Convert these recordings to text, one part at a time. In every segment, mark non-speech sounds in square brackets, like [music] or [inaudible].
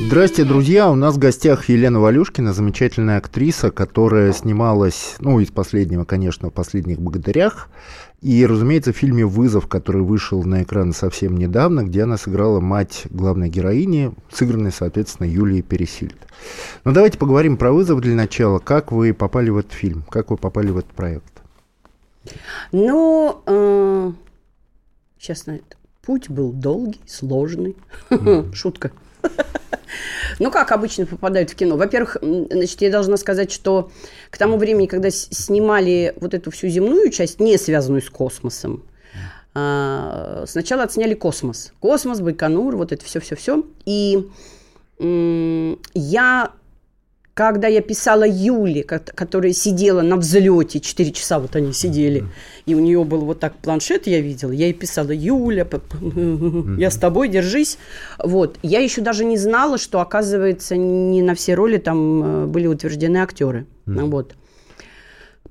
Здрасте, друзья! У нас в гостях Елена Валюшкина, замечательная актриса, которая снималась, ну, из последнего, конечно, в «Последних богатырях», и, разумеется, в фильме «Вызов», который вышел на экраны совсем недавно, где она сыграла мать главной героини, сыгранной, соответственно, Юлией Пересильд. Но давайте поговорим про «Вызов» для начала. Как вы попали в этот фильм? Как вы попали в этот проект? Ну, э, честно, путь был долгий, сложный. Мм. [laughs] Шутка. [laughs] Ну, как обычно попадают в кино? Во-первых, значит, я должна сказать, что к тому времени, когда снимали вот эту всю земную часть, не связанную с космосом, а, сначала отсняли космос. Космос, Байконур, вот это все-все-все. И я когда я писала Юле, которая сидела на взлете, 4 часа вот они сидели, и у нее был вот так планшет, я видела, я ей писала, Юля, я с тобой, держись. Вот. Я еще даже не знала, что, оказывается, не на все роли там э, были утверждены актеры. Вот.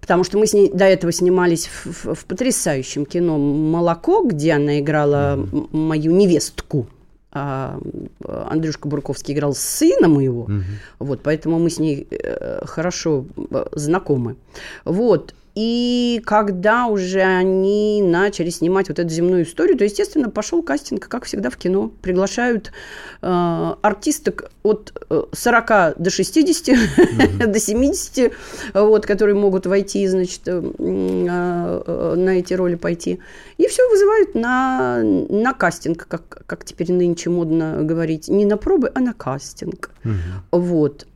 Потому что мы с ней до этого снимались в, в, в потрясающем кино «Молоко», где она играла мою невестку. А, Андрюшка Бурковский играл сына моего, угу. вот, поэтому мы с ней э, хорошо э, знакомы. Вот, и когда уже они начали снимать вот эту земную историю, то, естественно, пошел кастинг, как всегда в кино. Приглашают э, артисток от 40 э, до 60, mm-hmm. [laughs] до 70, вот, которые могут войти, значит, э, э, на эти роли пойти. И все вызывают на, на кастинг, как, как теперь нынче модно говорить. Не на пробы, а на кастинг. Mm-hmm. Вот.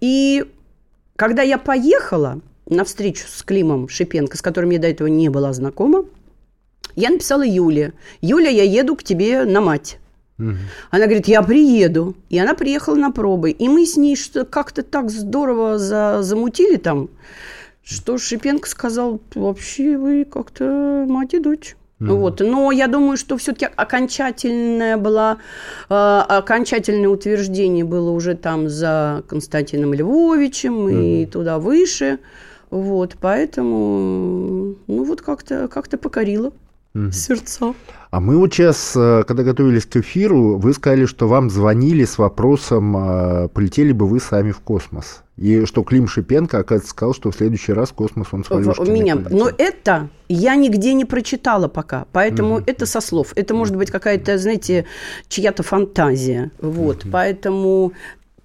И когда я поехала, на встречу с Климом Шипенко, с которым я до этого не была знакома, я написала Юле. Юля, я еду к тебе на мать. Угу. Она говорит, я приеду. И она приехала на пробы. И мы с ней что как-то так здорово за, замутили там, что Шипенко сказал, вообще вы как-то мать и дочь. Mm-hmm. Вот. Но я думаю, что все-таки окончательное было, э, окончательное утверждение было уже там за Константином Львовичем mm-hmm. и туда выше. Вот, поэтому, ну вот как-то как покорило угу. сердца. А мы вот сейчас, э, когда готовились к эфиру, вы сказали, что вам звонили с вопросом, э, полетели бы вы сами в космос. И что Клим Шипенко, оказывается, сказал, что в следующий раз космос он с Валюшкиной меня. Но это я нигде не прочитала пока, поэтому mm это со слов. Это может быть какая-то, знаете, чья-то фантазия. Вот, mm поэтому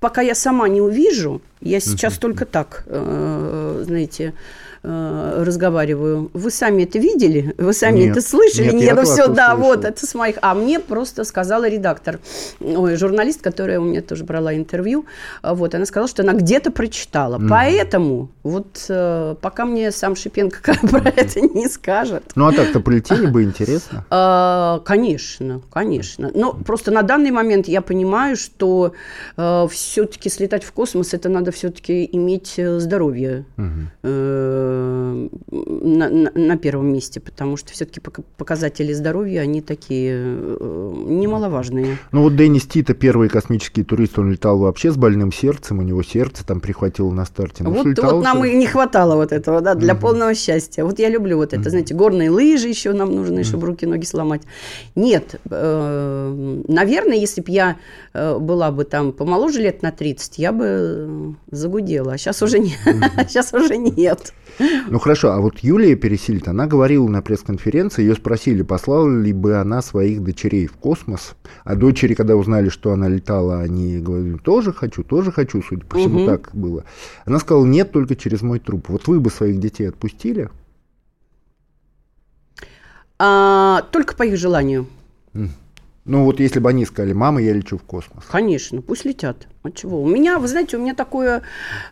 пока я сама не увижу, я сейчас только так, э, знаете, Э, разговариваю. Вы сами это видели? Вы сами нет, это слышали? Нет, нет ну все, да, слышал. вот, это с моих. А мне просто сказала редактор, ой, журналист, которая у меня тоже брала интервью, вот, она сказала, что она где-то прочитала. Mm. Поэтому вот э, пока мне сам Шипенко [laughs] про это не скажет. Ну, а так-то полетели бы, интересно. [laughs] А, конечно, конечно. Но просто на данный момент я понимаю, что э, все-таки слетать в космос, это надо все-таки иметь здоровье. Угу на, на, на первом месте, потому что все-таки показатели здоровья, они такие э, немаловажные. Ну вот Деннис Тита, первый космический турист, он летал вообще с больным сердцем, у него сердце там прихватило на старте. Ну, вот, летал, вот нам и не хватало вот этого, да, для угу. полного счастья. Вот я люблю вот это, угу. знаете, горные лыжи еще нам нужны, угу. чтобы руки, ноги сломать. Нет, э, наверное, если бы я была бы там помоложе лет на 30, я бы загудела, а сейчас уже нет. Сейчас [laughs] уже нет. Ну хорошо, а вот Юлия Пересильд, она говорила на пресс-конференции, ее спросили, послала ли бы она своих дочерей в космос. А дочери, когда узнали, что она летала, они говорили, тоже хочу, тоже хочу, судя по всему, угу. так было. Она сказала, нет, только через мой труп. Вот вы бы своих детей отпустили? А, только по их желанию. Ну вот если бы они сказали, мама, я лечу в космос. Конечно, пусть летят. А чего? У меня, вы знаете, у меня такое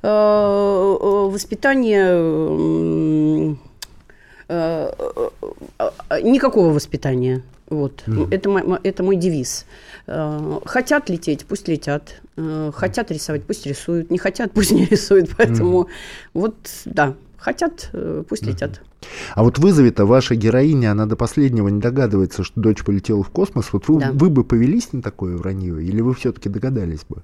э, э воспитание... Э, э, э, никакого воспитания. Вот, mm-hmm. это, мой, это мой девиз. Э, хотят лететь, пусть летят. Хотят рисовать, пусть рисуют. Не хотят, пусть не рисуют. [laughs] Поэтому mm-hmm. вот, да, хотят, пусть mm-hmm. летят. А вот вызове-то ваша героиня, она до последнего не догадывается, что дочь полетела в космос. Вот вы, да. вы бы повелись на такое вранье, или вы все-таки догадались бы?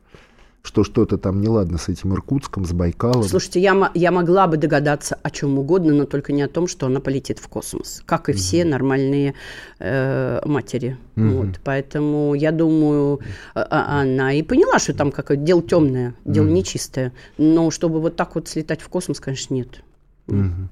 что что-то там неладно с этим Иркутском, с Байкалом. Слушайте, я, я могла бы догадаться о чем угодно, но только не о том, что она полетит в космос, как и mm все нормальные э, матери. mm Вот, поэтому я думаю, а, а, она и поняла, что там какое-то дело темное, дело mm нечистое. Но чтобы вот так вот слетать в космос, конечно, нет. mm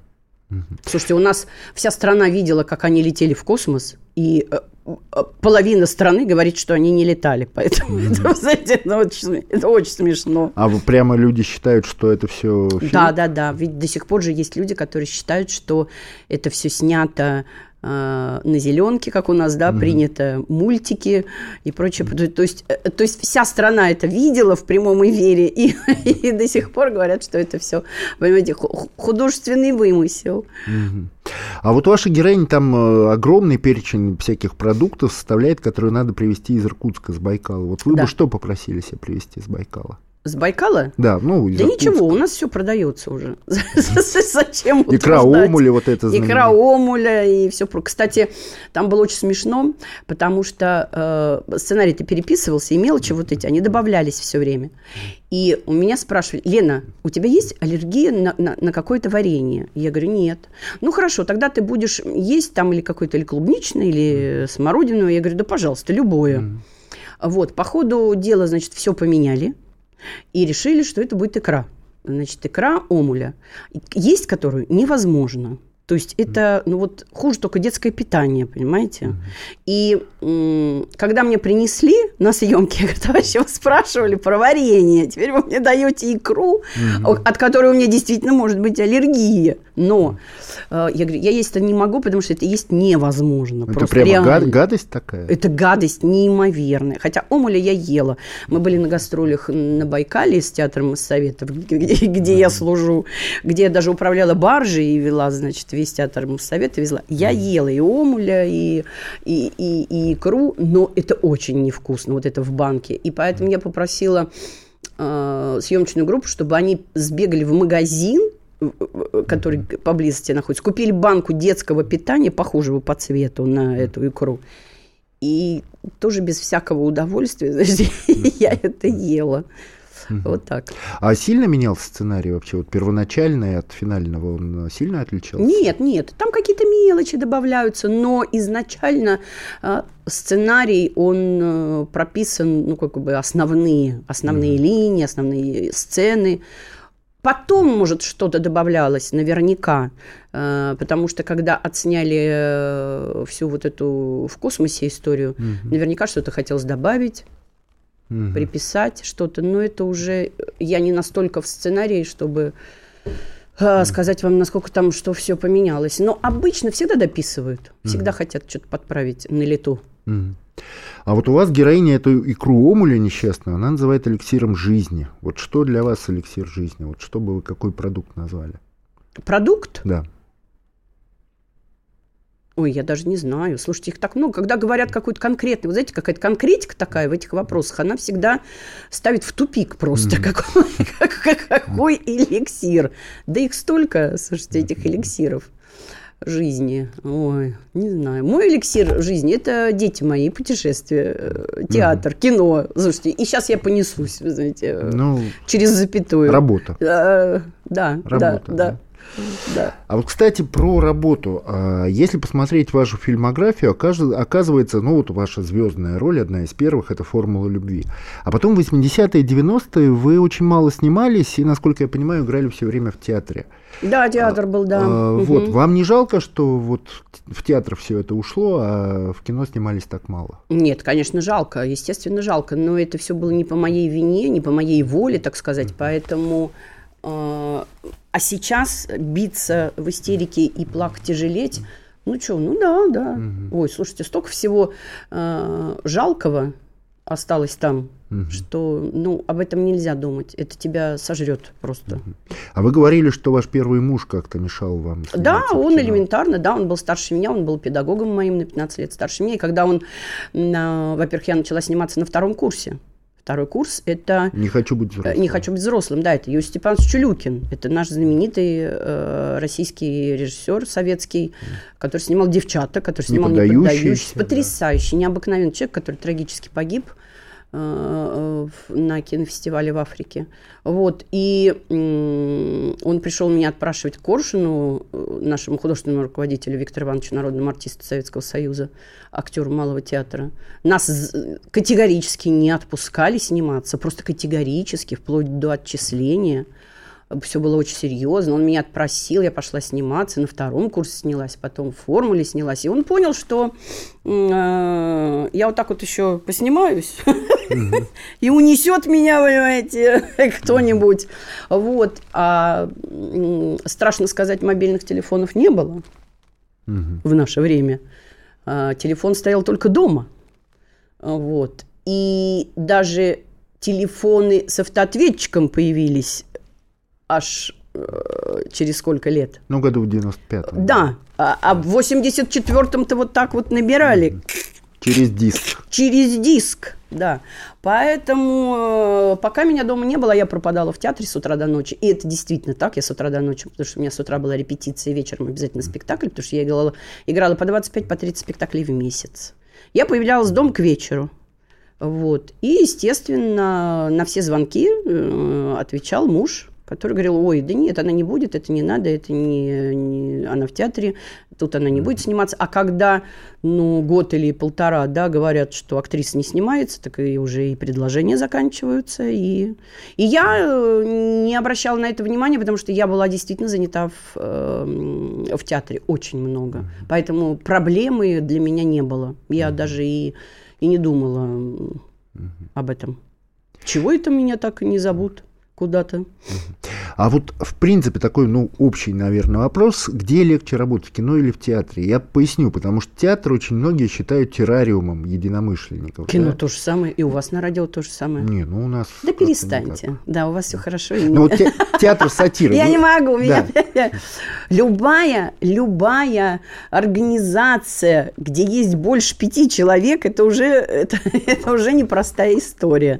Слушайте, у нас вся страна видела, как они летели в космос, и э, э, половина страны говорит, что они не летали. Поэтому mm-hmm. это, знаете, это очень, это очень смешно. А прямо люди считают, что это все фильм? Да, да, да. Ведь до сих пор же есть люди, которые считают, что это все снято на зеленке, как у нас, да, mm принято, мультики и прочее. То есть, э, то есть вся страна это видела в прямом эфире, и, [laughs] и до сих пор говорят, что это все, понимаете, художественный вымысел. mm А вот ваша героиня там э, огромный перечень всяких продуктов составляет, которые надо привезти из Иркутска, с Байкала. Вот вы да. бы что попросили себе привезти с Байкала? С Байкала? Да, ну, Да ничего, у нас все продается уже. [laughs] Зачем Икра омуля вот это Икра омуля и все. Кстати, там было очень смешно, потому что э, сценарий-то переписывался, и мелочи вот эти, они добавлялись все время. И у меня спрашивали, Лена, у тебя есть аллергия на, на, на какое-то варенье? Я говорю, нет. Ну хорошо, тогда ты будешь есть там или какое-то или клубничное, или смородину. Я говорю, да пожалуйста, любое. Вот, по ходу дела, значит, все поменяли. И решили, что это будет икра. Значит, икра омуля. Есть которую невозможно. То есть это, ну вот, хуже только детское питание, понимаете? Mm-hmm. И м- когда мне принесли на съемке, [laughs] я говорю, товарищи, вы спрашивали про варенье, теперь вы мне даете икру, mm-hmm. от которой у меня действительно может быть аллергия. Но э, я говорю, я есть это не могу, потому что это есть невозможно. Это прямо реально. гадость такая? Это гадость неимоверная. Хотя омуля я ела. Мы были на гастролях на Байкале с театром Моссоветов, [laughs] где, где, я служу, где я даже управляла баржей и вела, значит, весь театр Моссовета везла. Я ела и омуля, и, и, и, и икру, но это очень невкусно, вот это в банке. И поэтому я попросила э, съемочную группу, чтобы они сбегали в магазин, который поблизости находится, купили банку детского питания, похожего по цвету на эту икру. И тоже без всякого удовольствия, [laughs] значит, я это ела. Вот так. А сильно менялся сценарий вообще? Вот первоначальный от финального он сильно отличался? Нет, нет. Там какие-то мелочи добавляются, но изначально э, сценарий, он э, прописан, ну, как бы основные, основные mm. линии, основные сцены. Потом, может, что-то добавлялось, наверняка, э, потому что когда отсняли э, всю вот эту в космосе историю, mm-hmm. наверняка что-то хотелось добавить угу. приписать что-то, но это уже я не настолько в сценарии, чтобы э, сказать вам, насколько там что все поменялось. Но обычно всегда дописывают, всегда угу. хотят что-то подправить на лету. Угу. А вот у вас героиня эту икру омуля несчастную, она называет эликсиром жизни. Вот что для вас эликсир жизни? Вот что бы вы, какой продукт назвали? Продукт? Да. Ой, я даже не знаю. Слушайте, их так много. Когда говорят какой-то конкретный, вот знаете, какая-то конкретика такая в этих вопросах, она всегда ставит в тупик просто. Mm-hmm. Какой, [laughs] какой эликсир. Да их столько, слушайте, этих эликсиров жизни. Ой, не знаю. Мой эликсир жизни – это дети мои, путешествия, э, театр, mm-hmm. кино. Слушайте, и сейчас я понесусь, вы знаете, ну, через запятую. Работа. А, да, работа, да, да. Да. А вот, кстати, про работу. А, если посмотреть вашу фильмографию, оказывается, ну вот ваша звездная роль, одна из первых, это «Формула любви». А потом в 80-е, 90-е вы очень мало снимались и, насколько я понимаю, играли все время в театре. Да, театр был, да. А, угу. Вот, вам не жалко, что вот в театр все это ушло, а в кино снимались так мало? Нет, конечно, жалко, естественно, жалко, но это все было не по моей вине, не по моей воле, так сказать, угу. поэтому а, сейчас биться в истерике и плакать и жалеть, ну что, ну да, да. Угу. Ой, слушайте, столько всего э, жалкого осталось там, угу. что, ну, об этом нельзя думать. Это тебя сожрет просто. Угу. А вы говорили, что ваш первый муж как-то мешал вам? Да, он элементарно, да, он был старше меня, он был педагогом моим на 15 лет старше меня. И когда он, во-первых, я начала сниматься на втором курсе. Второй курс – это… «Не хочу быть взрослым». «Не хочу быть взрослым», да, это Юрий Степанович Чулюкин. Это наш знаменитый э, российский режиссер советский, который снимал «Девчата», который снимал «Не поддающийся». Потрясающий, да. необыкновенный человек, который трагически погиб – Э, на кинофестивале в Африке. Вот. И он пришел меня отпрашивать Коршину, э, нашему художественному руководителю Виктору Ивановичу, народному артисту Советского Союза, актеру Малого театра. Нас категорически не отпускали сниматься, просто категорически, вплоть до отчисления – все было очень серьезно. Он меня отпросил, я пошла сниматься, на втором курсе снялась, потом в формуле снялась. И он понял, что э, я вот так вот еще поснимаюсь, [laughs] и унесет меня, понимаете, [laughs] кто-нибудь. Вот. А страшно сказать, мобильных телефонов не было в наше время. А, телефон стоял только дома. Вот. И даже телефоны с автоответчиком появились аж э, через сколько лет? Ну, году в 95-м. Да, а, а в 84-м-то вот так вот набирали. Через диск. Через диск, да. Поэтому э, пока меня дома не было, я пропадала в театре с утра до ночи. И это действительно так, я с утра до ночи, потому что у меня с утра была репетиция, вечером обязательно спектакль, потому что я играла, играла по 25, по 30 спектаклей в месяц. Я появлялась дома к вечеру. Вот. И, естественно, на все звонки э, отвечал муж, который говорил, ой, да нет, она не будет, это не надо, это не, не она в театре, тут она не будет сниматься. А когда, ну, год или полтора, да, говорят, что актриса не снимается, так и уже и предложения заканчиваются. И, и я э, не обращала на это внимания, потому что я была действительно занята в, э, в театре очень много. Поэтому проблемы для меня не было. Я даже и, и не думала об этом. Чего это меня так и не зовут? Куда-то. А вот, в принципе, такой, ну, общий, наверное, вопрос, где легче работать, в кино или в театре? Я поясню, потому что театр очень многие считают террариумом единомышленников. Кино да? то же самое, и у вас на радио то же самое. Не, ну у нас... Да перестаньте. Да, у вас все хорошо. Ну вот театр сатиры. [laughs] Я не могу. [laughs] Любая, любая организация, где есть больше пяти человек, это уже, [laughs] это, это уже непростая история.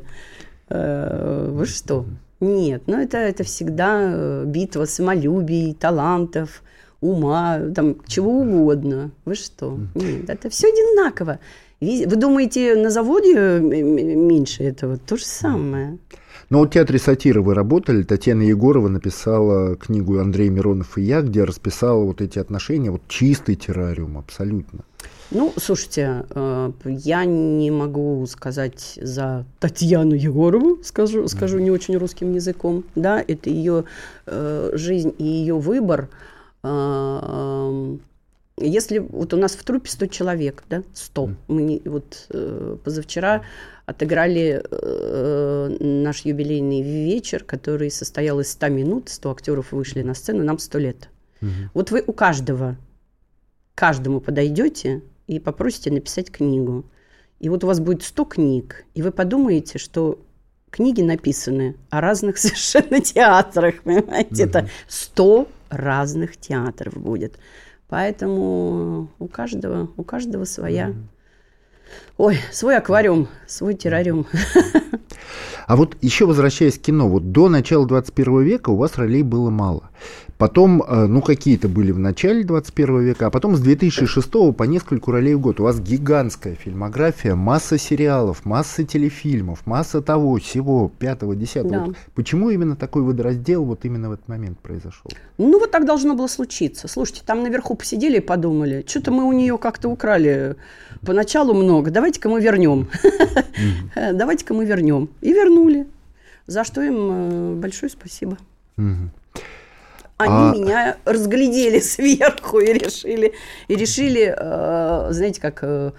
Э, вы что? Нет, ну это, это всегда э, битва самолюбий, талантов, ума, там, чего угодно. Вы что? Нет, это все одинаково. Вы думаете, на заводе э, меньше этого? То же самое. Но в театре сатиры вы работали. Татьяна Егорова написала книгу «Андрей Миронов и я», где расписала вот эти отношения, вот чистый террариум абсолютно. Ну, слушайте, э, я не могу сказать за Татьяну Егорову, скажу, скажу не очень русским языком. Да, это ее э, жизнь и ее выбор. Э, если вот у нас в трупе 100 человек, да, 100. Мы не, вот позавчера отыграли наш юбилейный вечер, который состоял из 100 минут, 100 актеров вышли на сцену, нам 100 лет. Угу. Вот вы у каждого, каждому подойдете, и попросите написать книгу. И вот у вас будет 100 книг, и вы подумаете, что книги написаны о разных [laughs] совершенно театрах, понимаете? Mm-hmm. Это 100 разных театров будет. Поэтому у каждого, у каждого своя. Mm-hmm. Ой, свой аквариум, свой террариум. [laughs] А вот еще возвращаясь к кино, вот до начала 21 века у вас ролей было мало. Потом, э, ну, какие-то были в начале 21 века, а потом с 2006 по нескольку ролей в год. У вас гигантская фильмография, масса сериалов, масса телефильмов, масса того, всего, пятого, десятого. Да. Вот почему именно такой водораздел вот именно в этот момент произошел? Ну, вот так должно было случиться. Слушайте, там наверху посидели и подумали, что-то мы у нее как-то украли поначалу много, давайте-ка мы вернем. [laughs] Давайте-ка мы вернем. И вернули. За что им э, большое спасибо. Они а... меня разглядели [laughs] сверху и решили, и решили, э, знаете, как э,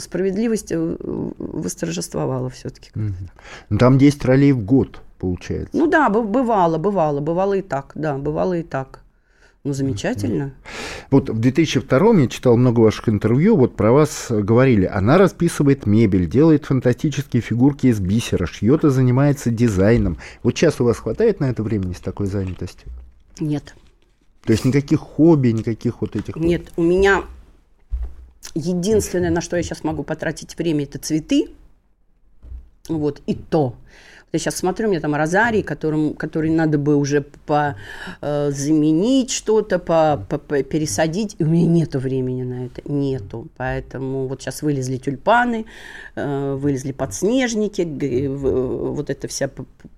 справедливость восторжествовала все-таки. Угу. Там 10 ролей в год, получается. Ну да, бывало, бывало, бывало и так, да, бывало и так. Ну, замечательно. Вот в 2002 я читал много ваших интервью, вот про вас говорили, она расписывает мебель, делает фантастические фигурки из бисера, шьет и занимается дизайном. Вот сейчас у вас хватает на это времени с такой занятостью? Нет. То есть никаких хобби, никаких вот этих... Нет, у меня единственное, на что я сейчас могу потратить время, это цветы. Вот, и то. Я сейчас смотрю, у меня там розарий, которым, который надо бы уже по, э, заменить что-то, по, по, по, пересадить. И у меня нету времени на это. Нету. Поэтому вот сейчас вылезли тюльпаны, э, вылезли подснежники, в, вот эта вся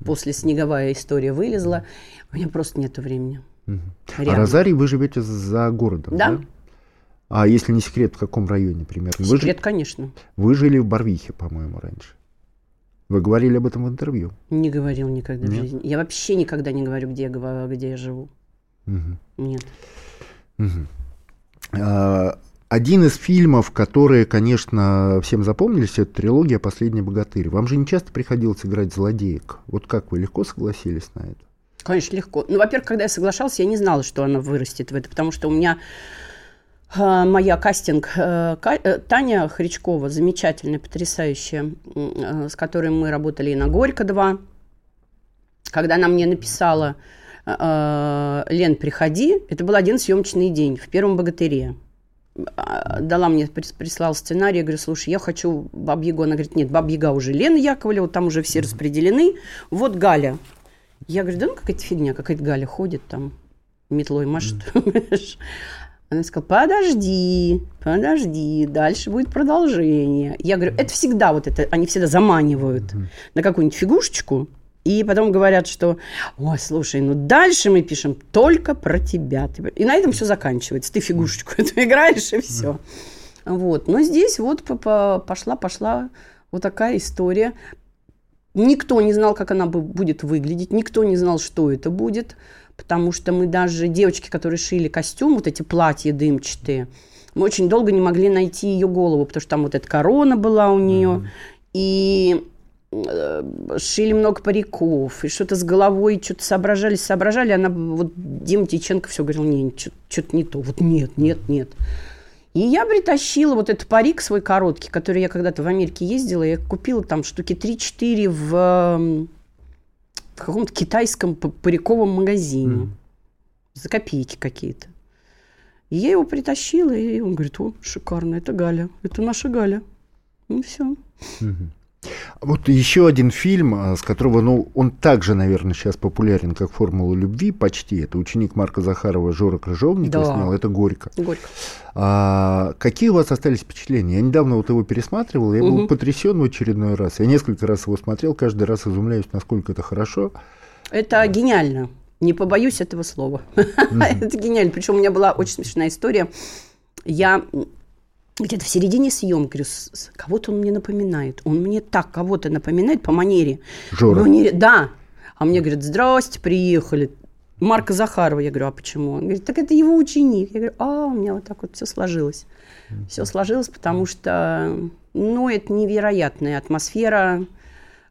после снеговая история вылезла. У меня просто нету времени. Угу. А розарий вы живете за городом, да? да? А если не секрет, в каком районе примерно? Секрет, вы конечно. Вы жили в Барвихе, по-моему, раньше. Вы говорили об этом в интервью? Не говорил никогда Нет? в жизни. Я вообще никогда не говорю, где я, где я живу. Угу. Нет. Угу. А, один из фильмов, которые, конечно, всем запомнились, это трилогия «Последний богатырь». Вам же не часто приходилось играть злодеек. Вот как вы легко согласились на это? Конечно, легко. Ну, во-первых, когда я соглашалась, я не знала, что она вырастет в это, потому что у меня моя кастинг э, э, Таня Хричкова, замечательная, потрясающая, с которой мы работали и на Горько-2. Когда она мне написала, Лен, приходи, это был один съемочный день в первом «Богатыре». А, дала мне, прислал сценарий, я говорю, слушай, я хочу Баб-Ягу. Она говорит, нет, Баб-Яга уже Лена Яковлева, там уже все распределены. Вот Галя. Я говорю, да ну какая-то фигня, какая-то Галя ходит там, метлой машет. [laughs] Она сказала, подожди, подожди, дальше будет продолжение. Я говорю, это всегда вот это, они всегда заманивают mm-hmm. на какую-нибудь фигушечку, и потом говорят, что, ой, слушай, ну дальше мы пишем только про тебя. И на этом все заканчивается. Ты фигушечку эту играешь, и все. Вот. Но здесь вот пошла-пошла вот такая история. Никто не знал, как она будет выглядеть, никто не знал, что это будет потому что мы даже, девочки, которые шили костюм, вот эти платья дымчатые, мы очень долго не могли найти ее голову, потому что там вот эта корона была у нее, mm-hmm. и э, шили много париков, и что-то с головой, что-то соображали, соображали. Она, вот Дима Тиченко все говорил, нет, что-то не то, вот нет, нет, нет. И я притащила вот этот парик свой короткий, который я когда-то в Америке ездила, я купила там штуки 3-4 в в каком-то китайском париковом магазине. Mm. За копейки какие-то. И я его притащила, и он говорит, о, шикарно, это Галя, это наша Галя. И все. Mm-hmm. Вот еще один фильм, а, с которого, ну, он также, наверное, сейчас популярен, как «Формула любви», почти. Это ученик Марка Захарова Жора Крыжовников да. снял, это «Горько». «Горько». А, какие у вас остались впечатления? Я недавно вот его пересматривал, я угу. был потрясен в очередной раз. Я несколько раз его смотрел, каждый раз изумляюсь, насколько это хорошо. Это гениально. Не побоюсь этого слова. [laughs] это гениально. Причем у меня была очень смешная история. Я где-то в середине съемки, говорю, кого-то он мне напоминает. Он мне так кого-то напоминает по манере. Жора. Манере, да. А мне говорят, здрасте, приехали. Марка Захарова. Я говорю, а почему? Он говорит, так это его ученик. Я говорю, а, у меня вот так вот все сложилось. Все сложилось, потому что, ну, это невероятная атмосфера.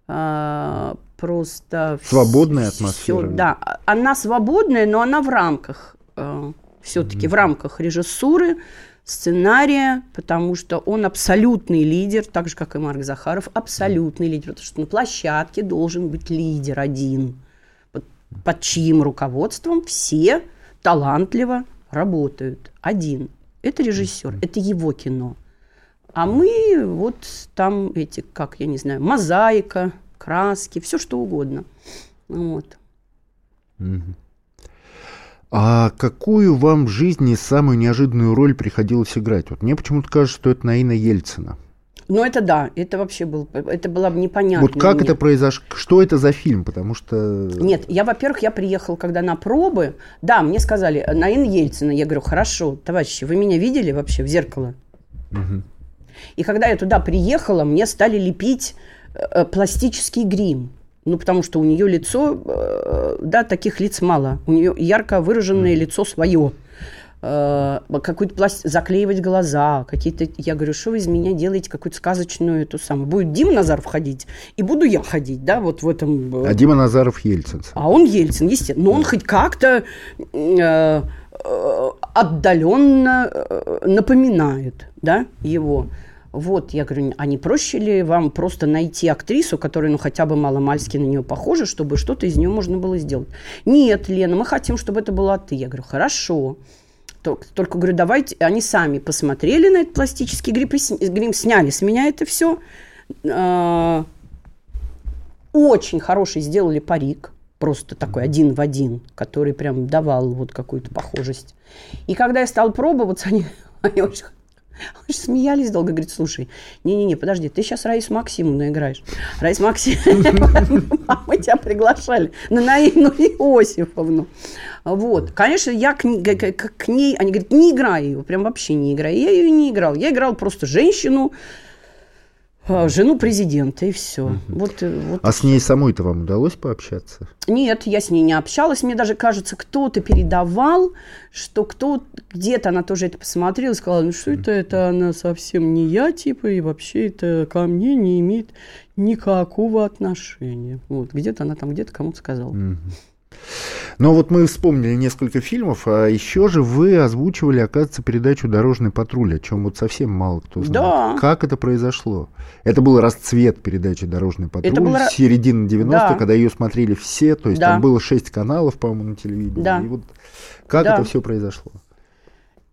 А, просто... Свободная атмосфера. Все, да, она свободная, но она в рамках, а, все-таки mm-hmm. в рамках режиссуры, сценария, потому что он абсолютный лидер, так же, как и Марк Захаров, абсолютный лидер, потому что на площадке должен быть лидер один, под, под чьим руководством все талантливо работают. Один. Это режиссер, это его кино. А мы вот там эти, как, я не знаю, мозаика, краски, все что угодно. Вот. Mm-hmm. А какую вам в жизни самую неожиданную роль приходилось играть? Вот мне почему-то кажется, что это Наина Ельцина. Ну, это да, это вообще был, это было непонятно. Вот как мне. это произошло, что это за фильм, потому что... Нет, я, во-первых, я приехал, когда на пробы, да, мне сказали, Наина Ельцина, я говорю, хорошо, товарищи, вы меня видели вообще в зеркало? Угу. И когда я туда приехала, мне стали лепить э, пластический грим. Ну, потому что у нее лицо, э, да, таких лиц мало. У нее ярко выраженное лицо свое. Э, какую-то пласт... заклеивать глаза, какие-то... Я говорю, что вы из меня делаете какую-то сказочную эту самую... Будет Дима Назаров ходить, и буду я ходить, да, вот в этом... Э, а Дима Назаров Ельцин. А он Ельцин, естественно. Но он хоть как-то отдаленно напоминают, да, его. Вот, я говорю, а не проще ли вам просто найти актрису, которая, ну, хотя бы мало-мальски на нее похожа, чтобы что-то из нее можно было сделать? Нет, Лена, мы хотим, чтобы это была ты. Я говорю, хорошо. Только, только говорю, давайте, они сами посмотрели на этот пластический грим, грим сняли с меня это все. А, очень хороший сделали парик, просто такой один в один, который прям давал вот какую-то похожесть. И когда я стал пробоваться, они, [laughs] они очень очень смеялись долго, говорит, слушай, не-не-не, подожди, ты сейчас Раису Максимовну играешь. Раис Максимовна, мы [laughs] тебя приглашали на Наину Иосифовну. Вот, конечно, я к, к, к ней, они говорят, не играй ее, прям вообще не играй. Я ее не играл, я играл просто женщину, а, жену президента, и все. Угу. Вот, э, вот а с ней самой-то вам удалось пообщаться? Нет, я с ней не общалась. Мне даже кажется, кто-то передавал, что кто где-то она тоже это посмотрела и сказала, ну что это, это она совсем не я, типа, и вообще это ко мне не имеет никакого отношения. Вот, где-то она там где-то кому-то сказала. Угу. Но вот мы вспомнили несколько фильмов, а еще же вы озвучивали, оказывается, передачу «Дорожный патруль», о чем вот совсем мало кто знает. Да. Как это произошло? Это был расцвет передачи «Дорожный патруль» это было... середины 90-х, да. когда ее смотрели все, то есть да. там было шесть каналов, по-моему, на телевидении. Да. И вот как да. это все произошло?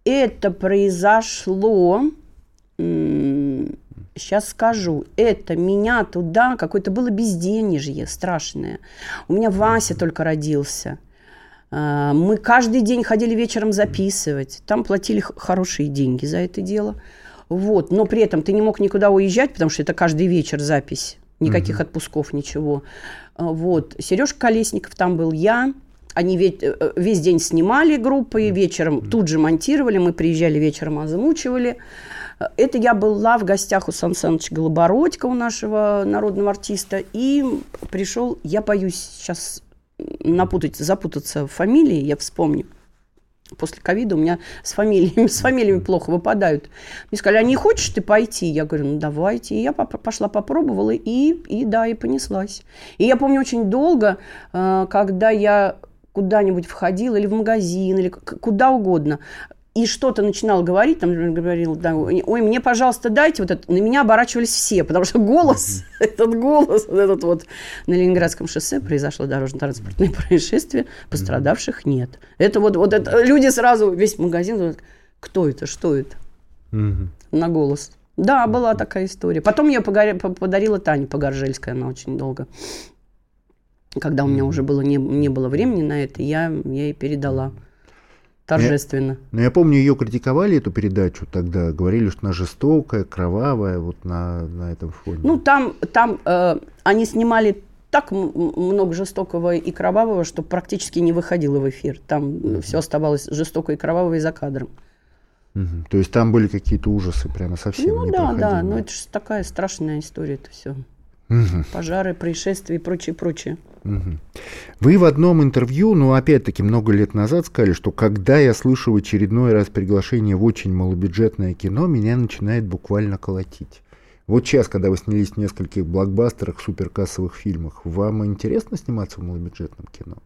Это произошло сейчас скажу, это меня туда, какое-то было безденежье страшное. У меня Вася только родился. А, мы каждый день ходили вечером записывать. Там платили хорошие деньги за это дело. Вот. Но при этом ты не мог никуда уезжать, потому что это каждый вечер запись. Никаких угу. отпусков, ничего. А, вот. Сережка Колесников там был, я. Они весь, э, э, весь день снимали группы, вечером тут же монтировали. Мы приезжали вечером, озвучивали. Это я была в гостях у Сан Саныча Голобородько, у нашего народного артиста, и пришел, я боюсь сейчас напутать, запутаться в фамилии, я вспомню. После ковида у меня с фамилиями, с фамилиями плохо выпадают. Мне сказали, а не хочешь ты пойти? Я говорю, ну давайте. И я пошла, попробовала, и, и да, и понеслась. И я помню очень долго, э, когда я куда-нибудь входила, или в магазин, или куда угодно, и что-то начинал говорить, там говорил, да, ой, мне, пожалуйста, дайте вот это. На меня оборачивались все, потому что голос, [laughs] этот голос, этот вот на Ленинградском шоссе произошло дорожно-транспортное [laughs] происшествие, пострадавших нет. Это вот, вот это, люди сразу, весь магазин, кто это, что это? На голос. Да, была такая история. Потом я подарила Тане Погоржельская, она очень долго. Когда у меня уже было, не, не было времени на это, я, я ей передала торжественно. Но я, я помню, ее критиковали, эту передачу тогда, говорили, что она жестокая, кровавая, вот на, на этом фоне. Ну, там, там э, они снимали так много жестокого и кровавого, что практически не выходило в эфир. Там mm-hmm. все оставалось жестокое и кровавое за кадром. Угу. То есть там были какие-то ужасы прямо совсем Ну да, да, но это же такая страшная история это все. Угу. Пожары, происшествия и прочее, прочее. Угу. Вы в одном интервью, ну опять-таки много лет назад сказали, что когда я слышу в очередной раз приглашение в очень малобюджетное кино, меня начинает буквально колотить. Вот сейчас, когда вы снялись в нескольких блокбастерах, суперкассовых фильмах, вам интересно сниматься в малобюджетном кино?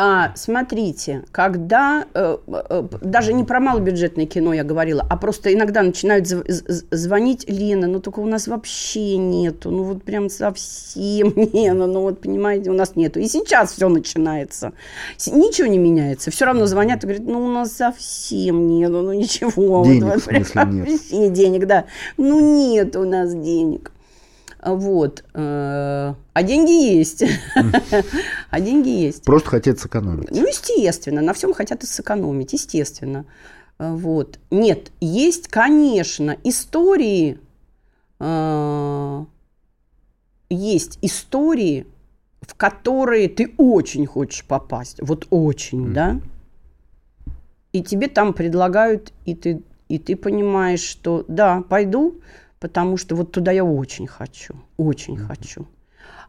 А, смотрите, когда, э, э, даже не про малобюджетное кино я говорила, а просто иногда начинают звонить, Лена, ну только у нас вообще нету, ну вот прям совсем [laughs] не, ну, ну вот понимаете, у нас нету. И сейчас все начинается, ничего не меняется, все равно звонят и говорят, ну у нас совсем нету, ну ничего. Денег вот, в смысле нет? Вообще денег, да, ну нет у нас денег. Вот. Э, а деньги есть. [laughs] А деньги есть. Просто хотят сэкономить. Ну, естественно. На всем хотят и сэкономить, естественно. Э, вот. Нет, есть, конечно, истории, э, есть истории, в которые ты очень хочешь попасть. Вот очень, да? И тебе там предлагают, и ты, и ты понимаешь, что да, пойду, потому что вот туда я очень хочу, очень mm-hmm. хочу.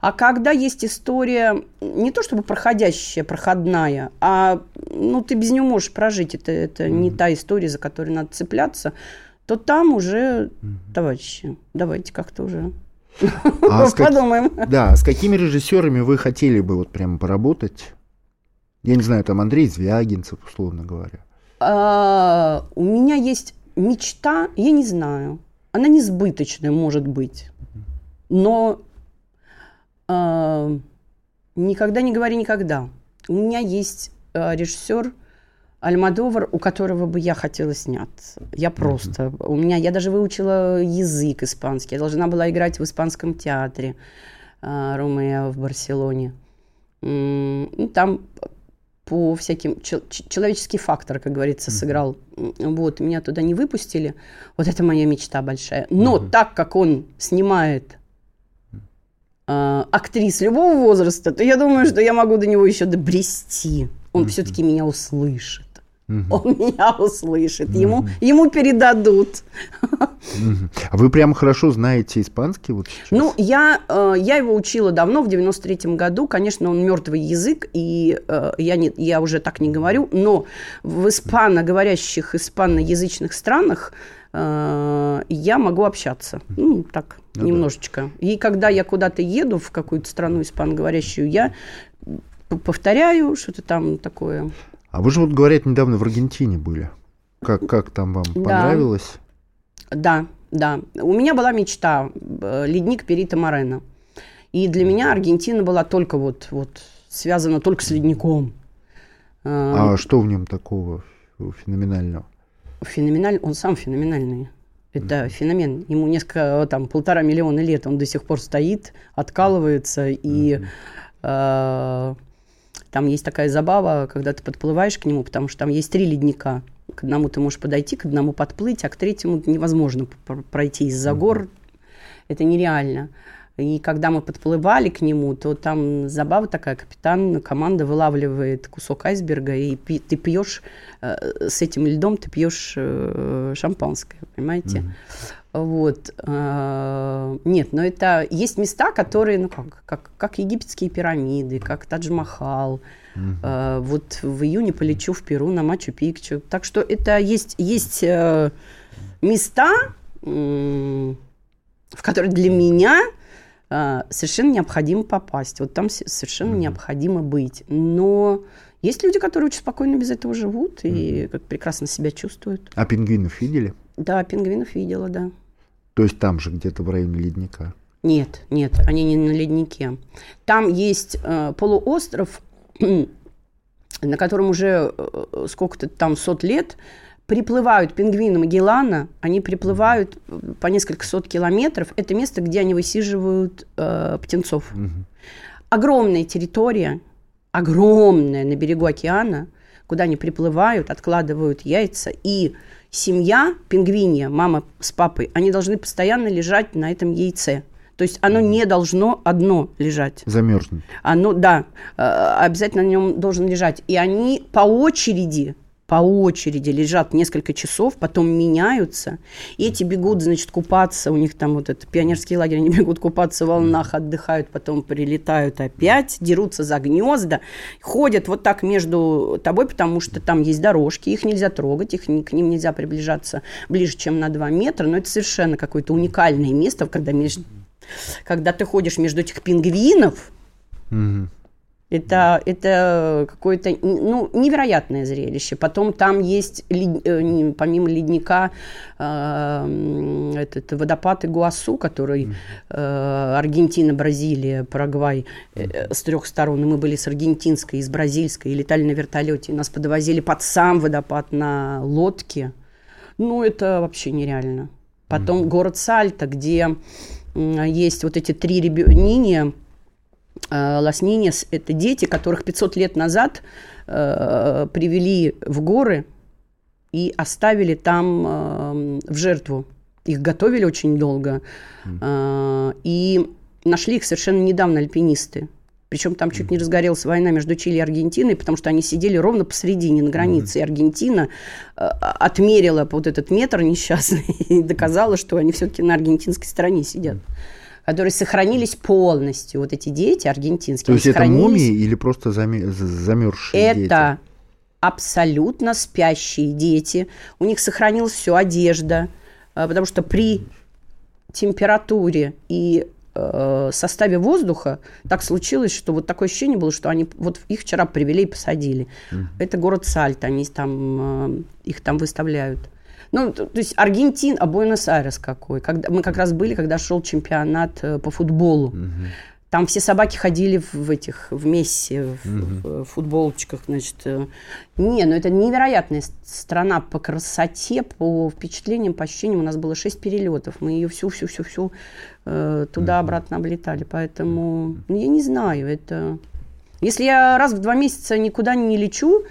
А когда есть история, не то чтобы проходящая, проходная, а ну, ты без нее можешь прожить, это, это mm-hmm. не та история, за которую надо цепляться, то там уже, mm-hmm. товарищи, давайте как-то уже а [laughs] подумаем. Как, да, с какими режиссерами вы хотели бы вот прямо поработать? Я не знаю, там Андрей Звягинцев, условно говоря. А, у меня есть мечта, я не знаю, она несбыточная, может быть, но а, никогда не говори никогда. У меня есть а, режиссер Альмадовар, у которого бы я хотела сняться. Я просто... Mm-hmm. У меня... Я даже выучила язык испанский. Я должна была играть в испанском театре э, Ромео в Барселоне. Mm, там по всяким... Человеческий фактор, как говорится, сыграл. Вот, меня туда не выпустили. Вот это моя мечта большая. Но mm-hmm. так как он снимает э, актрис любого возраста, то я думаю, что я могу до него еще добрести. Он mm-hmm. все-таки меня услышит. Угу. Он меня услышит, ему, угу. ему передадут. Угу. А вы прямо хорошо знаете испанский вот сейчас? Ну, я, э, я его учила давно, в 93-м году. Конечно, он мертвый язык, и э, я, не, я уже так не говорю, но в испаноговорящих, испаноязычных странах э, я могу общаться. Ну, так, ну, немножечко. Да. И когда я куда-то еду в какую-то страну испаноговорящую, я повторяю что-то там такое. А вы же вот, говорят, недавно в Аргентине были. Как, как там вам? Да. Понравилось? Да, да. У меня была мечта. Э, ледник Перита Морена. И для меня Аргентина была только вот, вот связана только с ледником. А что в нем такого феноменального? Феноменальный, он сам феноменальный. Это mm-hmm. феномен. Ему несколько, там, полтора миллиона лет он до сих пор стоит, откалывается, и mm-hmm. э, там есть такая забава, когда ты подплываешь к нему, потому что там есть три ледника. К одному ты можешь подойти, к одному подплыть, а к третьему невозможно пройти из-за гор. Это нереально. И когда мы подплывали к нему, то там забава такая, капитан, команда вылавливает кусок айсберга, и пи- ты пьешь э, с этим льдом, ты пьешь э, шампанское, понимаете? Mm-hmm. Вот. Э, нет, но это есть места, которые, ну как, как, как египетские пирамиды, как Тадж-Махал. Угу. Вот в июне полечу в Перу на Мачу-Пикчу. Так что это есть, есть э, места, в которые для меня совершенно необходимо попасть. Вот там совершенно угу. необходимо быть. Но есть люди, которые очень спокойно без этого живут и как прекрасно себя чувствуют. А пингвинов видели? Да, пингвинов видела, да. То есть там же где-то в районе ледника? Нет, нет, они не на леднике. Там есть э, полуостров, [clears throat] на котором уже э, сколько-то там сот лет приплывают пингвины Магеллана, они приплывают по несколько сот километров. Это место, где они высиживают э, птенцов. Угу. Огромная территория, огромная на берегу океана, куда они приплывают, откладывают яйца и семья пингвинья, мама с папой, они должны постоянно лежать на этом яйце. То есть оно не должно одно лежать. Замерзнуть. Оно, да, э, обязательно на нем должен лежать. И они по очереди по очереди лежат несколько часов, потом меняются, и эти бегут, значит, купаться, у них там вот это пионерский лагерь, они [laughs] бегут купаться в волнах, отдыхают, потом прилетают опять, дерутся за гнезда, ходят вот так между тобой, потому что там есть дорожки, их нельзя трогать, их, к ним нельзя приближаться ближе, чем на 2 метра, но это совершенно какое-то уникальное место, когда, между, когда ты ходишь между этих пингвинов, mm-hmm это, это какое-то ну, невероятное зрелище. Потом там есть, э, помимо ледника, э, этот водопад Игуасу, который э, Аргентина, Бразилия, Парагвай с трех сторон. И мы были с аргентинской, и с бразильской, и летали на вертолете. И нас подвозили под сам водопад на лодке. Ну, это вообще нереально. Потом город Сальто, где есть вот эти три ребенка, Э, Лас-Нинес – это дети, которых 500 лет назад э, привели в горы и оставили там э, в жертву. Их готовили очень долго. Э, и нашли их совершенно недавно альпинисты. Причем там чуть не разгорелась война между Чили и Аргентиной, потому что они сидели ровно посередине, на границе. И Аргентина э, отмерила вот этот метр несчастный [laughs] и доказала, что они все-таки на аргентинской стороне сидят которые сохранились полностью. Вот эти дети аргентинские. То есть это мумии или просто замерзшие это дети? абсолютно спящие дети. У них сохранилась все одежда, э, потому что при температуре и э, составе воздуха так случилось, что вот такое ощущение было, что они вот их вчера привели и посадили. Mm-hmm. Это город Сальта, они там э, их там выставляют. Ну, то, то есть Аргентин, а Буэнос-Айрес какой. Когда, мы как раз были, когда шел чемпионат э, по футболу. Mm-hmm. Там все собаки ходили в этих, в Месси, в, mm-hmm. в футболочках, значит. Э. Не, ну это невероятная страна по красоте, по впечатлениям, по ощущениям. У нас было шесть перелетов. Мы ее всю-всю-всю-всю э, туда-обратно облетали. Поэтому, ну, я не знаю, это... Если я раз в два месяца никуда не лечу, э,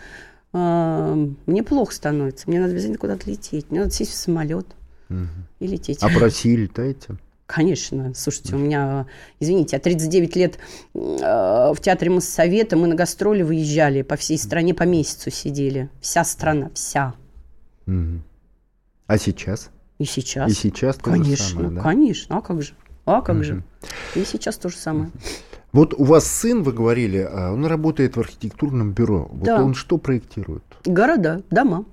мне плохо становится. Мне надо обязательно куда-то лететь. Мне надо сесть в самолет и лететь. А по России летаете? Конечно. Слушайте, у меня, извините, я 39 лет э, в театре Моссовета, мы на гастроли выезжали, по всей стране по месяцу сидели. Вся страна, вся. Угу. А сейчас? И сейчас. И сейчас то конечно, же самое, да? Конечно, а как же? А как угу. же? И сейчас то же самое. Вот у вас сын, вы говорили, а, он работает в архитектурном бюро. Вот да. он что проектирует? Города, дома.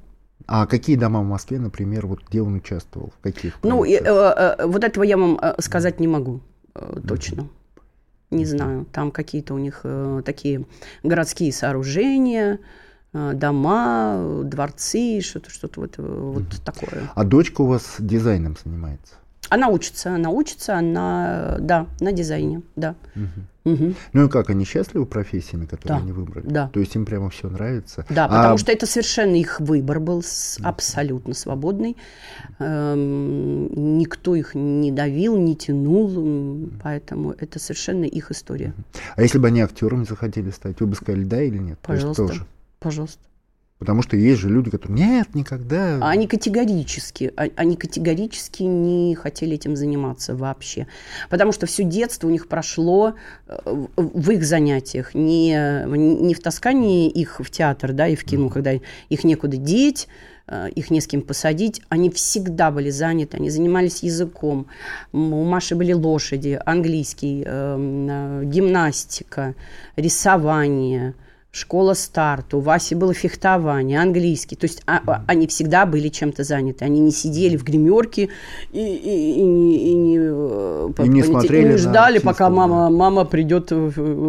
А какие дома в Москве, например, вот где он участвовал? В каких? Ну, и, э, э, вот этого я вам э, сказать не могу э, точно. Mm-hmm. Не знаю. Там какие-то у них э, такие городские сооружения, э, дома, дворцы, что-то, что-то вот, вот mm-hmm. такое. А дочка у вас дизайном занимается? Она учится, она учится, она, да, на дизайне, да. Угу. Угу. Ну и как, они счастливы профессиями, которые да. они выбрали? Да. То есть им прямо все нравится? Да, а... потому что это совершенно их выбор был абсолютно свободный. Эм, никто их не давил, не тянул, поэтому это совершенно их история. А если бы они актерами захотели стать, вы бы сказали да или нет? Пожалуйста, пожалуйста. Потому что есть же люди, которые нет, никогда. А они категорически, а, они категорически не хотели этим заниматься вообще. Потому что все детство у них прошло э, в их занятиях, не, не в таскании их в театр да, и в кино, когда их некуда деть, э, их не с кем посадить, они всегда были заняты, они занимались языком. У Маши были лошади, английский, эм, э, гимнастика, рисование – школа старт, у Васи было фехтование, английский. То есть а, а, они всегда были чем-то заняты. Они не сидели в гримерке и, и, и, и, не, э, и не, смотрели и не ждали, пока мама, мама придет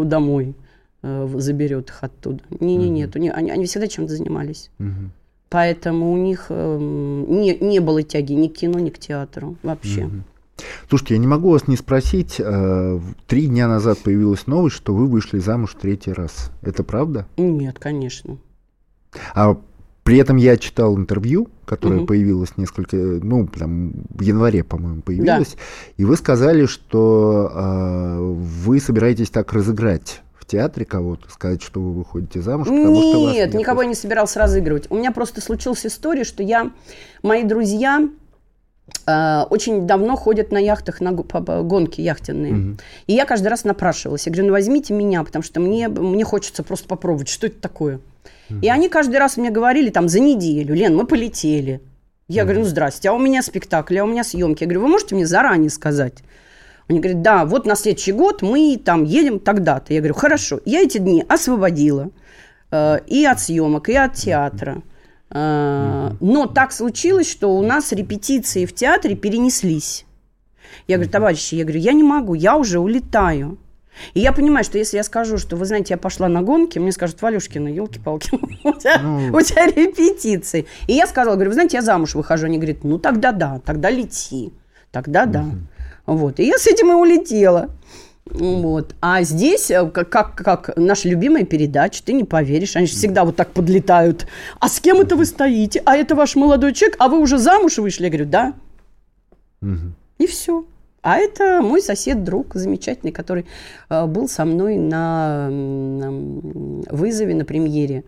домой, э, заберет их оттуда. Не-не, нет, они, они всегда чем-то занимались. Угу. Поэтому у них э, не, не было тяги ни к кино, ни к театру вообще. Угу. Слушайте, я не могу вас не спросить. Э, три дня назад появилась новость, что вы вышли замуж третий раз. Это правда? Нет, конечно. А при этом я читал интервью, которое угу. появилось несколько, ну, там, в январе, по-моему, появилось, да. и вы сказали, что э, вы собираетесь так разыграть в театре кого-то, сказать, что вы выходите замуж, потому нет, что вас нет, никого я не собирался разыгрывать. У меня просто случилась история, что я, мои друзья, Э, очень давно ходят на яхтах на гонки яхтенные. Угу. И я каждый раз напрашивалась. Я говорю, ну возьмите меня, потому что мне, мне хочется просто попробовать, что это такое. Угу. И они каждый раз мне говорили там за неделю, Лен, мы полетели. Я угу. говорю, ну здрасте, а у меня спектакль, а у меня съемки. Я говорю, вы можете мне заранее сказать? Они говорят, да, вот на следующий год мы там едем тогда-то. Я говорю, хорошо. Я эти дни освободила э, и от съемок, и от театра. А, но так случилось, что у нас репетиции в театре перенеслись. Я говорю, товарищи, я говорю, я не могу, я уже улетаю. И я понимаю, что если я скажу, что, вы знаете, я пошла на гонки, мне скажут, Валюшкина, елки-палки, [laughs] у, тебя, ну... у тебя репетиции. И я сказала, говорю, вы знаете, я замуж выхожу. Они говорят, ну тогда да, тогда лети, тогда да. Вот. И я с этим и улетела. Вот. А здесь, э, как, как, как наша любимая передача, ты не поверишь, они же всегда вот так подлетают. А с кем это вы стоите? А это ваш молодой человек? А вы уже замуж вышли? Я говорю, да. Угу. И все. А это мой сосед, друг замечательный, который э, был со мной на, на вызове, на премьере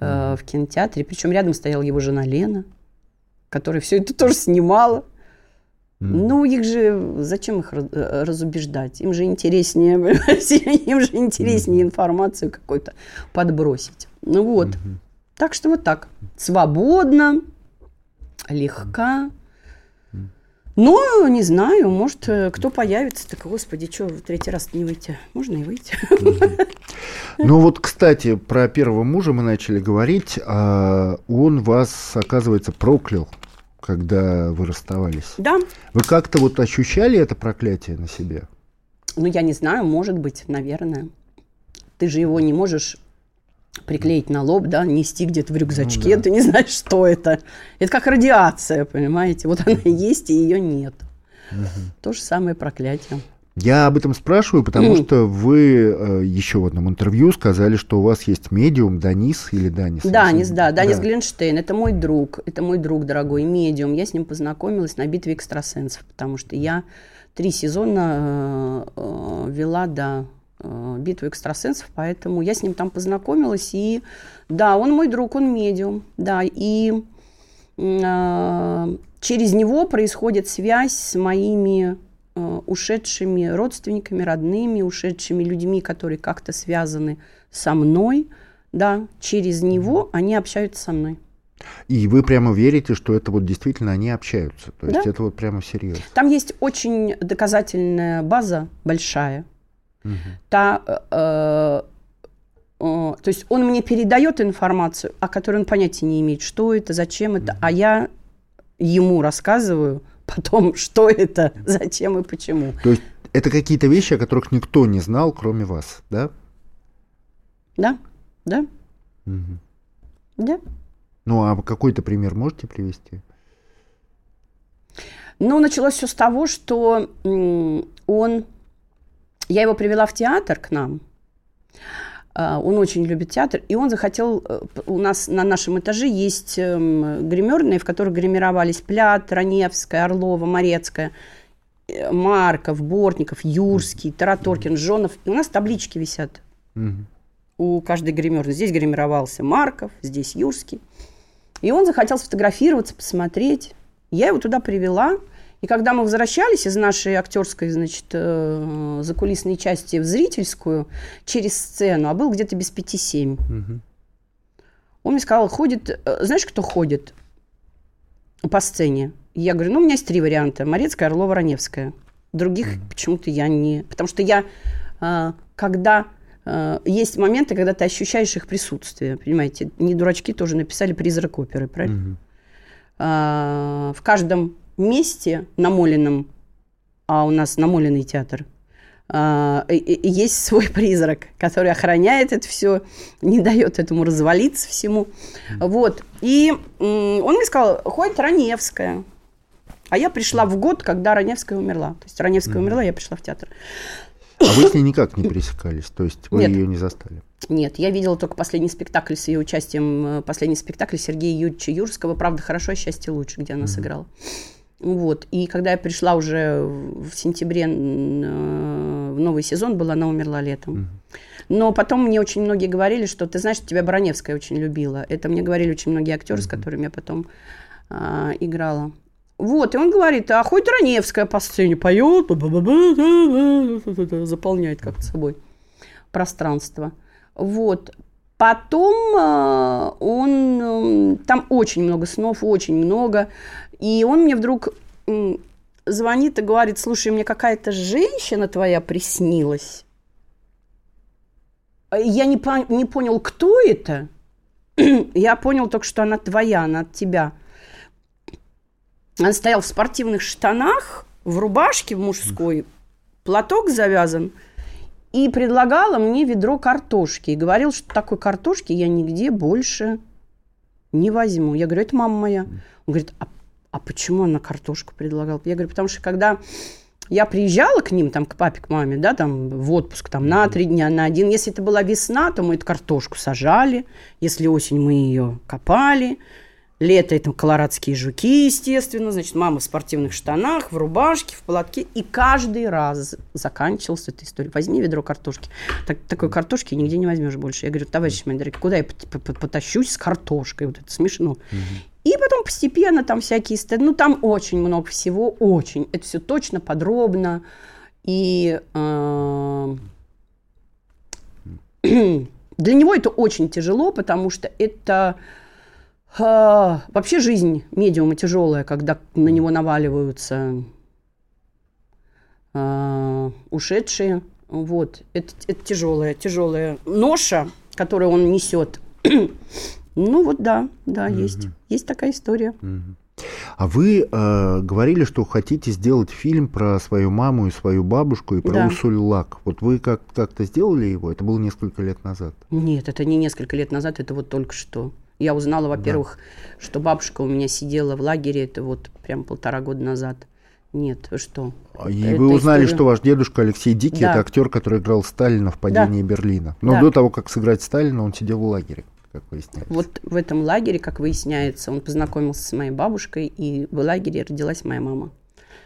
э, в кинотеатре. Причем рядом стояла его жена Лена, которая все это тоже снимала. Ну, их же, зачем их э, разубеждать? Им же интереснее, [laughs] им же интереснее информацию какую-то подбросить. Ну вот. Так что вот так. Свободно, легка. Ну, не знаю, может, э, кто появится, так, господи, что, в третий раз не выйти? Можно и выйти. Ну вот, кстати, про первого мужа мы начали говорить. А он вас, оказывается, проклял когда вы расставались. Да. Вы как-то вот ощущали это проклятие на себе? Ну, я не знаю, может быть, наверное. Ты же его не можешь приклеить на лоб, да, нести где-то в рюкзачке, Ну да. ты не знаешь, что это. Это как радиация, понимаете? Вот она есть, и ее нет. То же самое проклятие. Я об этом спрашиваю, потому Мгм. что вы э, еще в одном интервью сказали, что у вас есть медиум Данис или Данис. Данис, да, Данис Глинштейн, это мой друг, это мой друг дорогой, медиум. Я с ним познакомилась на битве экстрасенсов, потому что я три сезона э, э, вела, да, э, битву экстрасенсов, поэтому я с ним там познакомилась, и да, он мой друг, он медиум, да, и э, через него происходит связь с моими ушедшими родственниками, родными, ушедшими людьми, которые как-то связаны со мной, да, через него они общаются со мной. И вы прямо верите, что это вот действительно они общаются. То есть Да. это вот прямо серьезно. Там есть очень доказательная база большая. Та, э, э, э, то есть он мне передает информацию, о которой он понятия не имеет, что это, зачем это, а я ему рассказываю потом, [laughs] что это, зачем и почему. То есть это какие-то вещи, о которых никто не знал, кроме вас, да? Да, да, Мгм. да. Ну, а какой-то пример можете привести? Ну, началось все с того, что он... Я его привела в театр к нам. А, Он очень любит театр, и он захотел... э, У нас на нашем этаже есть эм, гримерные, в которых гримировались Плят, Раневская, Орлова, Морецкая, э, Марков, Бортников, Юрский, Тараторкин, Жонов. И у нас таблички висят у каждой гримерной. Здесь гримировался Марков, здесь Юрский. И он захотел сфотографироваться, посмотреть. Я его туда привела. И когда мы возвращались из нашей актерской, значит, э, закулисной части в зрительскую через сцену, а был где-то без пяти семь, Мгм. он мне сказал, ходит, э, знаешь, кто ходит по сцене? Я говорю, ну, у меня есть три варианта. Морецкая, Орлова, Раневская. Других почему-то я не... Потому что я, э, когда... э, Есть моменты, когда ты ощущаешь их присутствие, понимаете? Не дурачки тоже написали «Призрак оперы», правильно? А, в каждом месте намоленном, а у нас намоленный театр, а, есть свой [laughs] призрак, который охраняет это все, не дает этому развалиться всему. Вот. И он мне сказал, ходит Раневская. А я пришла в год, когда Раневская умерла. То есть Раневская умерла, я пришла в театр. А вы с ней никак не пересекались? То есть вы Нет. ее не застали? Нет, я видела только последний спектакль с ее участием, э, последний спектакль Сергея Юрьевича Юрского «Правда хорошо, а счастье лучше», где она сыграла. Вот. И когда я пришла уже в сентябре э, в новый сезон, была, она умерла летом. Но потом мне очень многие говорили, что ты знаешь, тебя Бараневская очень любила. Это мне говорили очень многие актеры, с которыми я потом а, играла. Вот, и он говорит, а хоть Раневская по сцене поет, заполняет как-то собой пространство. Вот. Потом э, он... м, Там очень много снов, очень много. И он мне вдруг звонит и говорит, слушай, мне какая-то женщина твоя приснилась. Я не, пон- не понял, кто это. [clears throat] Я понял только, что она твоя, она от тебя. Она стояла в спортивных штанах, в рубашке в мужской, платок завязан, и предлагала мне ведро картошки. И говорил, что такой картошки я нигде больше не возьму. Я говорю, это мама моя. Он говорит, а, а почему она картошку предлагала? Я говорю, потому что когда я приезжала к ним, там, к папе, к маме, да, там, в отпуск, там, на три дня, на один. Если это была весна, то мы эту картошку сажали. Если осень, мы ее копали. Лето это колорадские жуки, естественно. Значит, мама в спортивных штанах, в рубашке, в платке. И каждый раз заканчивалась эта история. Возьми ведро картошки. Так, такой картошки нигде не возьмешь больше. Я говорю, товарищ мои дорогие, куда я пот- пот- потащусь с картошкой? Вот это смешно. И потом постепенно там всякие... ст- Ну, там очень много всего, очень. Это все точно, подробно. И э, [clears throat] для него это очень тяжело, потому что это... э, вообще жизнь медиума тяжелая, когда на него наваливаются э, ушедшие. Вот. Это, это тяжелая, тяжелая ноша, которую он несет. [clears throat] ну вот да, да, есть. Есть такая история. А вы э, говорили, что хотите сделать фильм про свою маму и свою бабушку и про Да. Урсулю Лак. Вот вы как- как-то сделали его? Это было несколько лет назад. Нет, это не несколько лет назад, это вот только что. Я узнала, во-первых, что бабушка у меня сидела в лагере, это вот прям полтора года назад. Нет, вы что? А И Это вы узнали, история- что ваш дедушка Алексей Дикий Да. это актер, который играл Сталина в падении Берлина. Но Да. до того, как сыграть Сталина, он сидел в лагере, как выясняется. Вот в этом лагере, как выясняется, он познакомился с моей бабушкой, и в лагере родилась моя мама.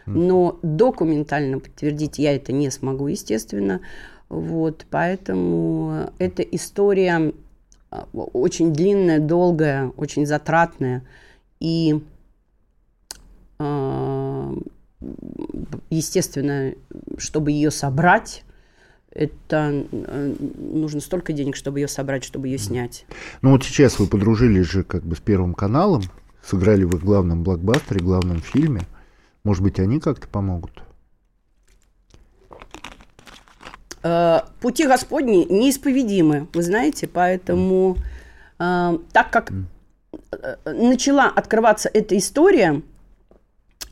Но документально подтвердить я это не смогу, естественно. Вот, поэтому эта история а, очень длинная, долгая, очень затратная. И, а, естественно, чтобы ее собрать, это э, нужно столько денег, чтобы ее собрать, чтобы ее снять. Ну вот сейчас вы подружились же как бы с Первым каналом, сыграли в их главном блокбастере, главном фильме. Может быть, они как-то помогут? Э, Пути Господни неисповедимы, вы знаете, поэтому э, так как начала открываться эта история,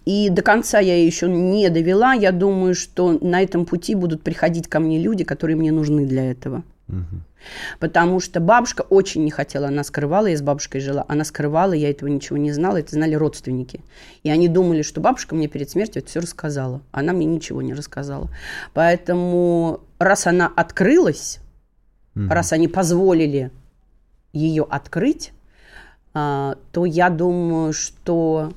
и до конца я ее еще не довела, я думаю, что на этом пути будут приходить ко мне люди, которые мне нужны для этого. Потому что бабушка очень не хотела, она скрывала, я с бабушкой жила, она скрывала, я этого ничего не знала, это знали родственники. И они думали, что бабушка мне перед смертью это все рассказала. Она мне ничего не рассказала. Поэтому раз она открылась, раз они позволили ее открыть, а, то я думаю, что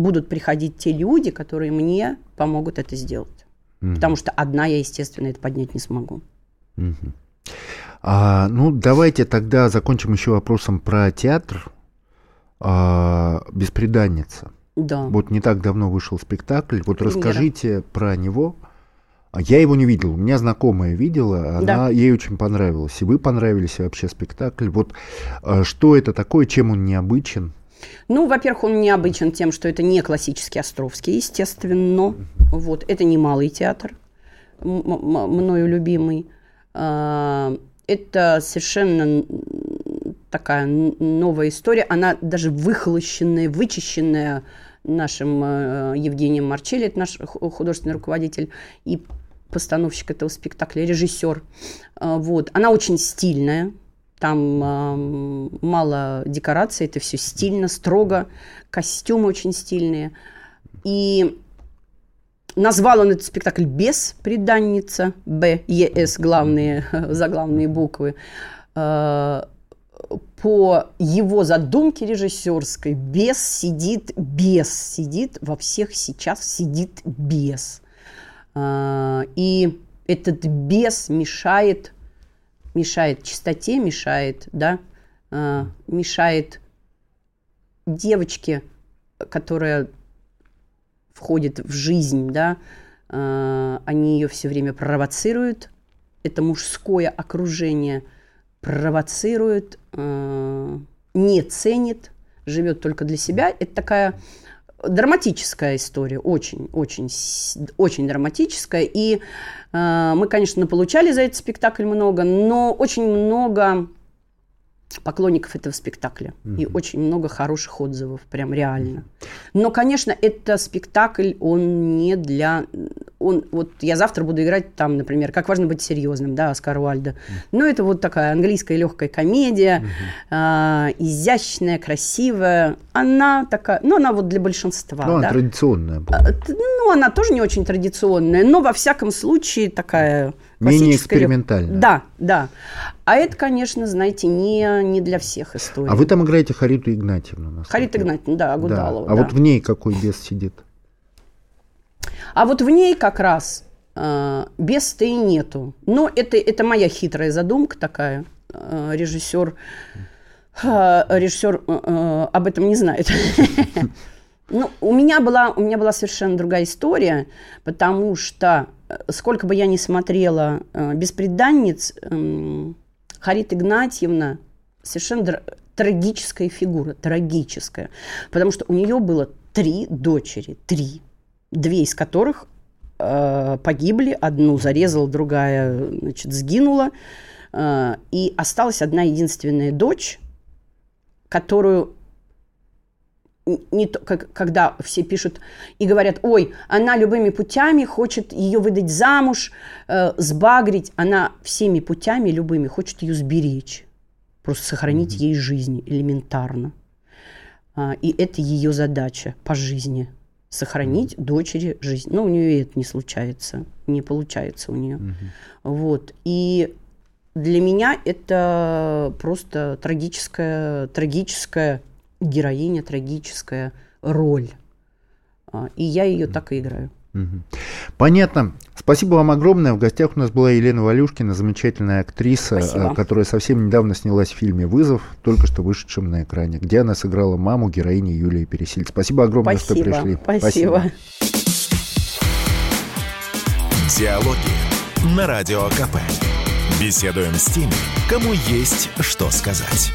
будут приходить те люди, которые мне помогут это сделать. Потому что одна я, естественно, это поднять не смогу. А, ну, давайте тогда закончим еще вопросом про театр. А, «Бесприданница». Да. Вот не так давно вышел спектакль. Вот Премьера. расскажите про него. А Я его не видел, у меня знакомая видела, она, Да. ей очень понравилось. И вы понравились и вообще спектакль. Вот а, что это такое, чем он необычен? Ну, во-первых, он необычен тем, что это не классический Островский, естественно. Вот. Это не малый театр, мною любимый. А, Это совершенно такая новая история. Она даже выхолощенная, вычищенная нашим э, Евгением Марчелли, это наш ху- художественный руководитель и постановщик этого спектакля, режиссер. А, Вот. Она очень стильная, там ам, мало декораций, это все стильно, строго, костюмы очень стильные. И назвал он этот спектакль «Бесприданница», Б, Е, С, главные, [laughs] заглавные буквы. Э, По его задумке режиссерской бес сидит, бес сидит, во всех сейчас сидит бес. А, И этот бес мешает мешает чистоте, мешает, да, а, мешает девочке, которая входит в жизнь, да, а, они ее все время провоцируют, это мужское окружение провоцирует, а, не ценит, живет только для себя. Это такая драматическая история, очень, очень, очень драматическая. И э, мы, конечно, получали за этот спектакль много, но очень много поклонников этого спектакля и очень много хороших отзывов, прям реально. Но, конечно, это спектакль, он не для, он вот я завтра буду играть там, например, как важно быть серьезным, да, Оскар Уальда. Ну это вот такая английская легкая комедия, а, изящная, красивая. Она такая, ну она вот для большинства, ну, она да. традиционная. А, т- Ну, она тоже не очень традиционная, но во всяком случае такая Менее экспериментальная. Да, да. А это, конечно, знаете, не, не для всех история. А вы там играете Хариту Игнатьевну. Харита Игнатьевна, да, Да. Агудалова. А да. вот в ней какой бес сидит? А вот в ней как раз э, беса и нету. Но это, это моя хитрая задумка такая. Э, режиссер, э, режиссер э, э, об этом не знает. [laughs] Ну, у меня была, у меня была совершенно другая история, потому что сколько бы я ни смотрела э, «Бесприданниц», эм, Харит Игнатьевна совершенно трагическая фигура, трагическая, потому что у нее было три дочери, три, две из которых э, погибли, одну зарезала, другая, значит, сгинула, Э, и осталась одна единственная дочь, которую не то, как, когда все пишут и говорят, ой, она любыми путями хочет ее выдать замуж, э, сбагрить, она всеми путями любыми хочет ее сберечь, просто сохранить mm-hmm. ей жизнь элементарно. А, и это ее задача по жизни сохранить mm-hmm. дочери жизнь. Но у нее это не случается, не получается у нее. Mm-hmm. Вот и для меня это просто трагическая, трагическая героиня, трагическая роль. А, и я ее так и играю. Понятно. Спасибо вам огромное. В гостях у нас была Елена Валюшкина, замечательная актриса, Спасибо. которая совсем недавно снялась в фильме «Вызов», только что вышедшем на экране, где она сыграла маму героини Юлии Пересиль. Спасибо огромное, Спасибо. что пришли. Спасибо. Диалоги на Радио КП. Беседуем с теми, кому есть что сказать.